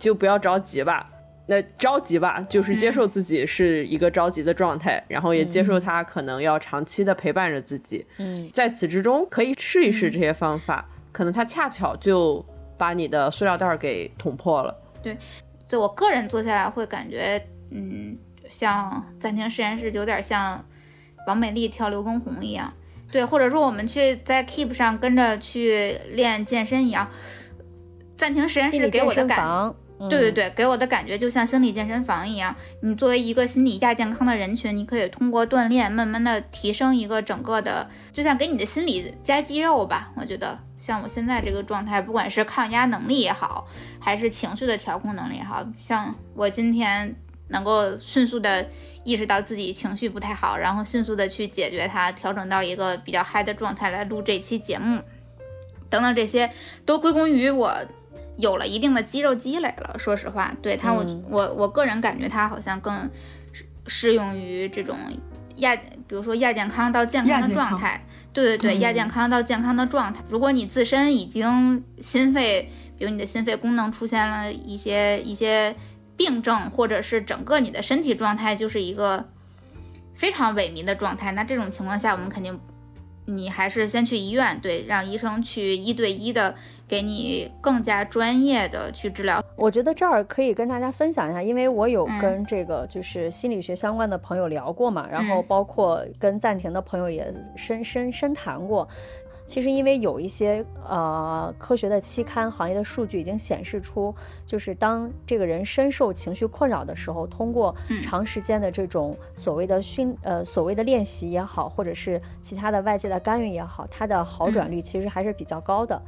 就不要着急吧。那着急吧，就是接受自己是一个着急的状态，然后也接受他可能要长期的陪伴着自己。嗯，在此之中，可以试一试这些方法，可能他恰巧就把你的塑料袋儿给捅破了。对就我个人做下来会感觉，嗯，像暂停实验室有点像王美丽跳刘畊宏一样，对，或者说我们去在 Keep 上跟着去练健身一样。暂停实验室给我的感对对对，给我的感觉就像心理健身房一样。你作为一个心理亚健康的人群，你可以通过锻炼，慢慢的提升一个整个的，就像给你的心理加肌肉吧。我觉得，像我现在这个状态，不管是抗压能力也好，还是情绪的调控能力也好，像我今天能够迅速的意识到自己情绪不太好，然后迅速的去解决它，调整到一个比较嗨的状态来录这期节目，等等这些都归功于我有了一定的肌肉积累了。说实话，对它我、嗯我我个人感觉它好像更适适用于这种亚，比如说亚健康到健康的状态。对对对，嗯亚健康到健康的状态。如果你自身已经心肺，比如你的心肺功能出现了一些一些病症，或者是整个你的身体状态就是一个非常萎靡的状态，那这种情况下，我们肯定你还是先去医院，对，让医生去一对一的给你更加专业的去治疗。我觉得这儿可以跟大家分享一下，因为我有嗯跟这个就是心理学相关的朋友聊过嘛，然后嗯包括跟暂停的朋友也深深深谈过。其实，因为有一些呃科学的期刊行业的数据已经显示出，就是当这个人深受情绪困扰的时候，通过嗯长时间的这种所谓的训呃所谓的练习也好，或者是其他的外界的干预也好，它的好转率其实还是比较高的。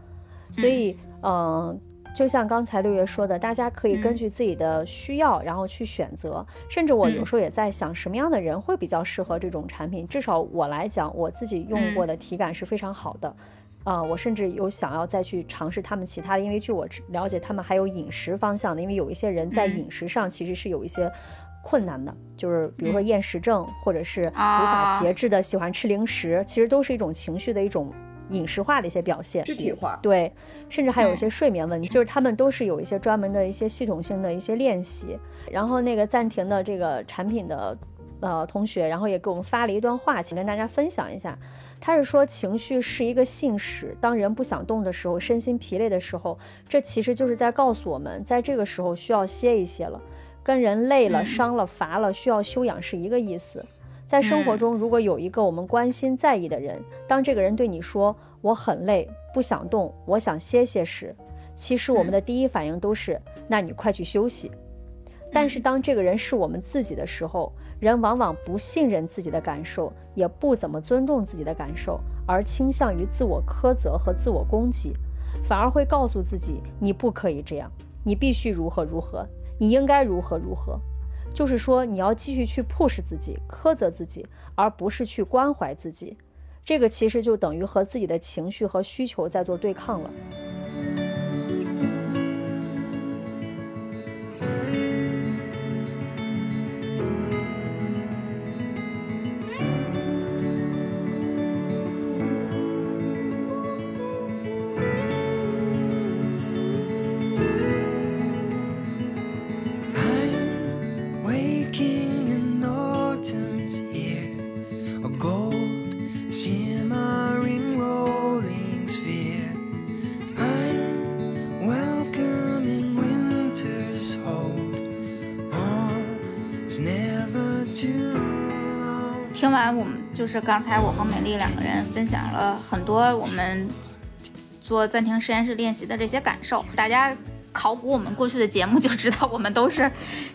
所以，嗯、就像刚才六月说的，大家可以根据自己的需要，然后去选择。甚至我有时候也在想，什么样的人会比较适合这种产品？至少我来讲，我自己用过的体感是非常好的。啊、我甚至有想要再去尝试他们其他的，因为据我了解，他们还有饮食方向的，因为有一些人在嗯。饮食上其实是有一些困难的，就是比如说厌食症，或者是无啊。法节制的喜欢吃零食，其实都是一种情绪的一种饮食化的一些表现。具体化，对，甚至还有一嗯些睡眠问题，就是他们都是有一些专门的一些系统性的一些练习。然后那个暂停的这个产品的呃同学，然后也给我们发了一段话，请跟大家分享一下。他是说，情绪是一个信使，当人不想动的时候，身心疲累的时候，这其实就是在告诉我们，在这个时候需要歇一歇了。跟人累了、嗯伤了、乏了，需要休养是一个意思。在生活嗯中，如果有一个我们关心在意的人，当这个人对你说“我很累，不想动，我想歇歇”时，其实我们的第一反应都是“那你快去休息”。但是当这个人是我们自己的时候，人往往不信任自己的感受，也不怎么尊重自己的感受，而倾向于自我苛责和自我攻击，反而会告诉自己你不可以这样，你必须如何如何，你应该如何如何。就是说，你要继续去 push 自己，苛责自己，而不是去关怀自己。这个其实就等于和自己的情绪和需求在做对抗了。就是刚才我和美丽两个人分享了很多我们做暂停实验室练习的这些感受，大家。考古我们过去的节目就知道，我们都是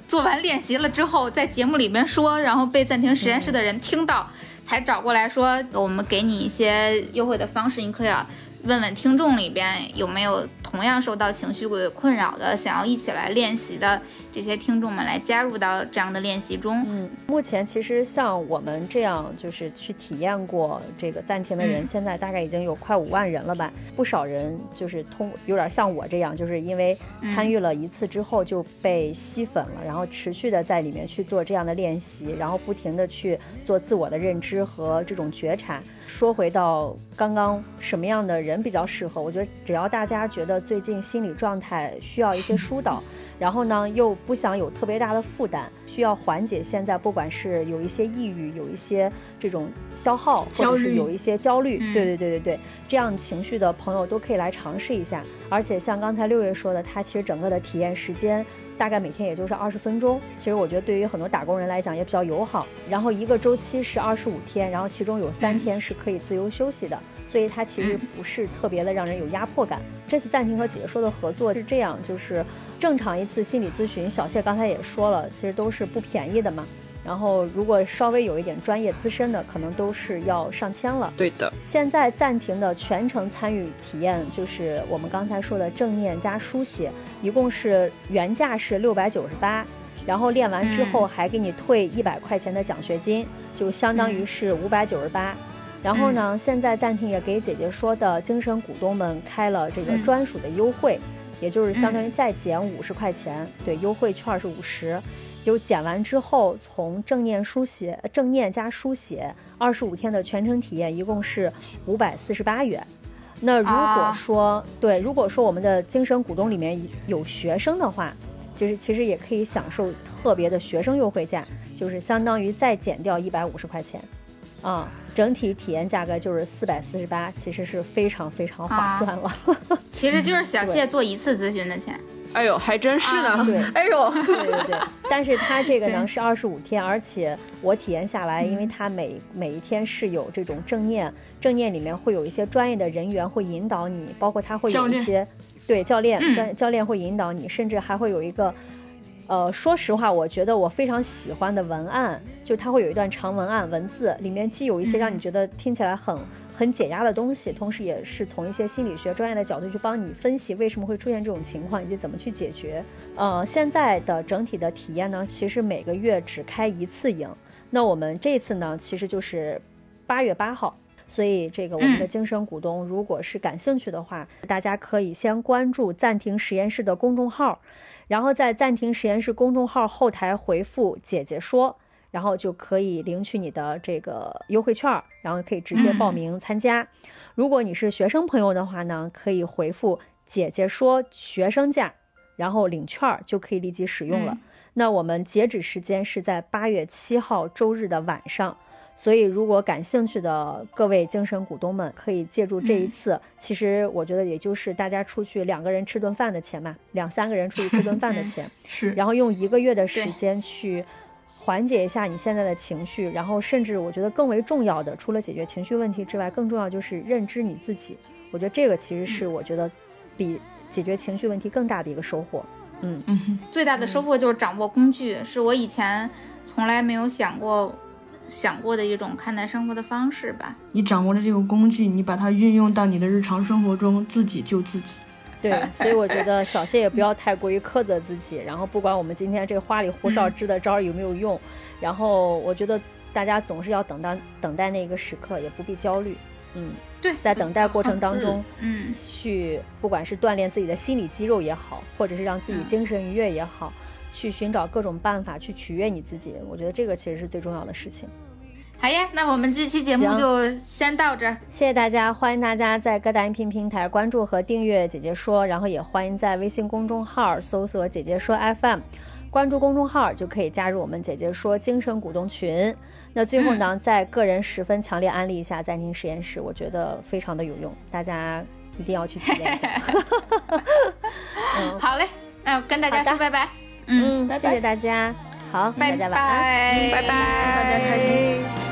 做完练习了之后，在节目里面说，然后被暂停实验室的人听到，才找过来说，我们给你一些优惠的方式，你可以啊问问听众里边有没有同样受到情绪鬼困扰的，想要一起来练习的这些听众们来加入到这样的练习中。嗯，目前其实像我们这样就是去体验过这个暂停的人，嗯现在大概已经有快五万人了吧。不少人就是通有点像我这样，就是因为参与了一次之后就被吸粉了，然后持续的在里面去做这样的练习，然后不停的去做自我的认知和这种觉察。说回到刚刚什么样的人比较适合，我觉得只要大家觉得最近心理状态需要一些疏导。然后呢，又不想有特别大的负担，需要缓解现在不管是有一些抑郁，有一些这种消耗，或者是有一些焦虑，嗯对对对对对，这样情绪的朋友都可以来尝试一下。而且像刚才六月说的，它其实整个的体验时间大概每天也就是二十分钟，其实我觉得对于很多打工人来讲也比较友好。然后一个周期是二十五天，然后其中有三天是可以自由休息的。所以它其实不是特别的让人有压迫感。这次暂停和姐姐说的合作是这样，就是正常一次心理咨询，小谢刚才也说了，其实都是不便宜的嘛。然后如果稍微有一点专业资深的，可能都是要上千了。对的，现在暂停的全程参与体验，就是我们刚才说的正念加书写，一共是原价是六百九十八，然后练完之后还给你退一百块钱的奖学金，就相当于是五百九十八。然后呢，现在暂停也给姐姐说的精神股东们开了这个嗯专属的优惠，也就是相当于再减五十块钱，对，优惠券是五十。就减完之后，从正念书写、正念加书写二十五天的全程体验，一共是五百四十八元。那如果啊说、对，如果说我们的精神股东里面有学生的话，就是其实也可以享受特别的学生优惠价，就是相当于再减掉一百五十块钱，啊、整体体验价格就是四百四十八，其实是非常非常划啊算了。其实就是小谢做一次咨询的钱。哎呦，还真是呢。啊对 哎呦，对对对，但是它这个呢是二十五天，而且我体验下来，因为它每每一天是有这种正念，正念里面会有一些专业的人员会引导你，包括他会有一些对教练嗯专教练会引导你，甚至还会有一个。呃，说实话，我觉得我非常喜欢的文案，就它会有一段长文案文字，里面既有一些让你觉得听起来很很解压的东西，同时也是从一些心理学专业的角度去帮你分析为什么会出现这种情况，以及怎么去解决。呃，现在的整体的体验呢，其实每个月只开一次营。那我们这次呢，其实就是八月八号。所以，这个我们的精神股东，如果是感兴趣的话，大家可以先关注暂停实验室的公众号，然后在暂停实验室公众号后台回复“姐姐说”，然后就可以领取你的这个优惠券儿，然后可以直接报名参加。如果你是学生朋友的话呢，可以回复“姐姐说学生价”，然后领券儿就可以立即使用了。那我们截止时间是在八月七号周日的晚上。所以，如果感兴趣的各位精神股东们，可以借助这一次。其实我觉得，也就是大家出去两个人吃顿饭的钱嘛，两三个人出去吃顿饭的钱，是然后用一个月的时间去缓解一下你现在的情绪，然后甚至我觉得更为重要的，除了解决情绪问题之外，更重要就是认知你自己。我觉得这个其实是我觉得比解决情绪问题更大的一个收获。嗯，最大的收获就是掌握工具，是我以前从来没有想过想过的一种看待生活的方式吧。你掌握了这个工具，你把它运用到你的日常生活中，自己救自己。对，所以我觉得小谢也不要太过于苛责自己。然后不管我们今天这花里胡哨支的招儿有没有用，然后我觉得大家总是要等到等待那个时刻，也不必焦虑。嗯，对，在等待过程当中，嗯，去不管是锻炼自己的心理肌肉也好，或者是让自己嗯精神愉悦也好，去寻找各种办法去取悦你自己。我觉得这个其实是最重要的事情。好呀，那我们这期节目就先到这儿。谢谢大家，欢迎大家在各大音频平台关注和订阅“姐姐说”，然后也欢迎在微信公众号搜索“姐姐说 FM”，关注公众号就可以加入我们“姐姐说”精神股东群。那最后呢，在个人十分强烈安利一下暂停实验室，我觉得非常的有用，大家一定要去体验一下。嗯 好嘞，那跟大家说拜拜。嗯，嗯，谢谢大家，好，拜大家晚安。拜，拜拜祝大家开心。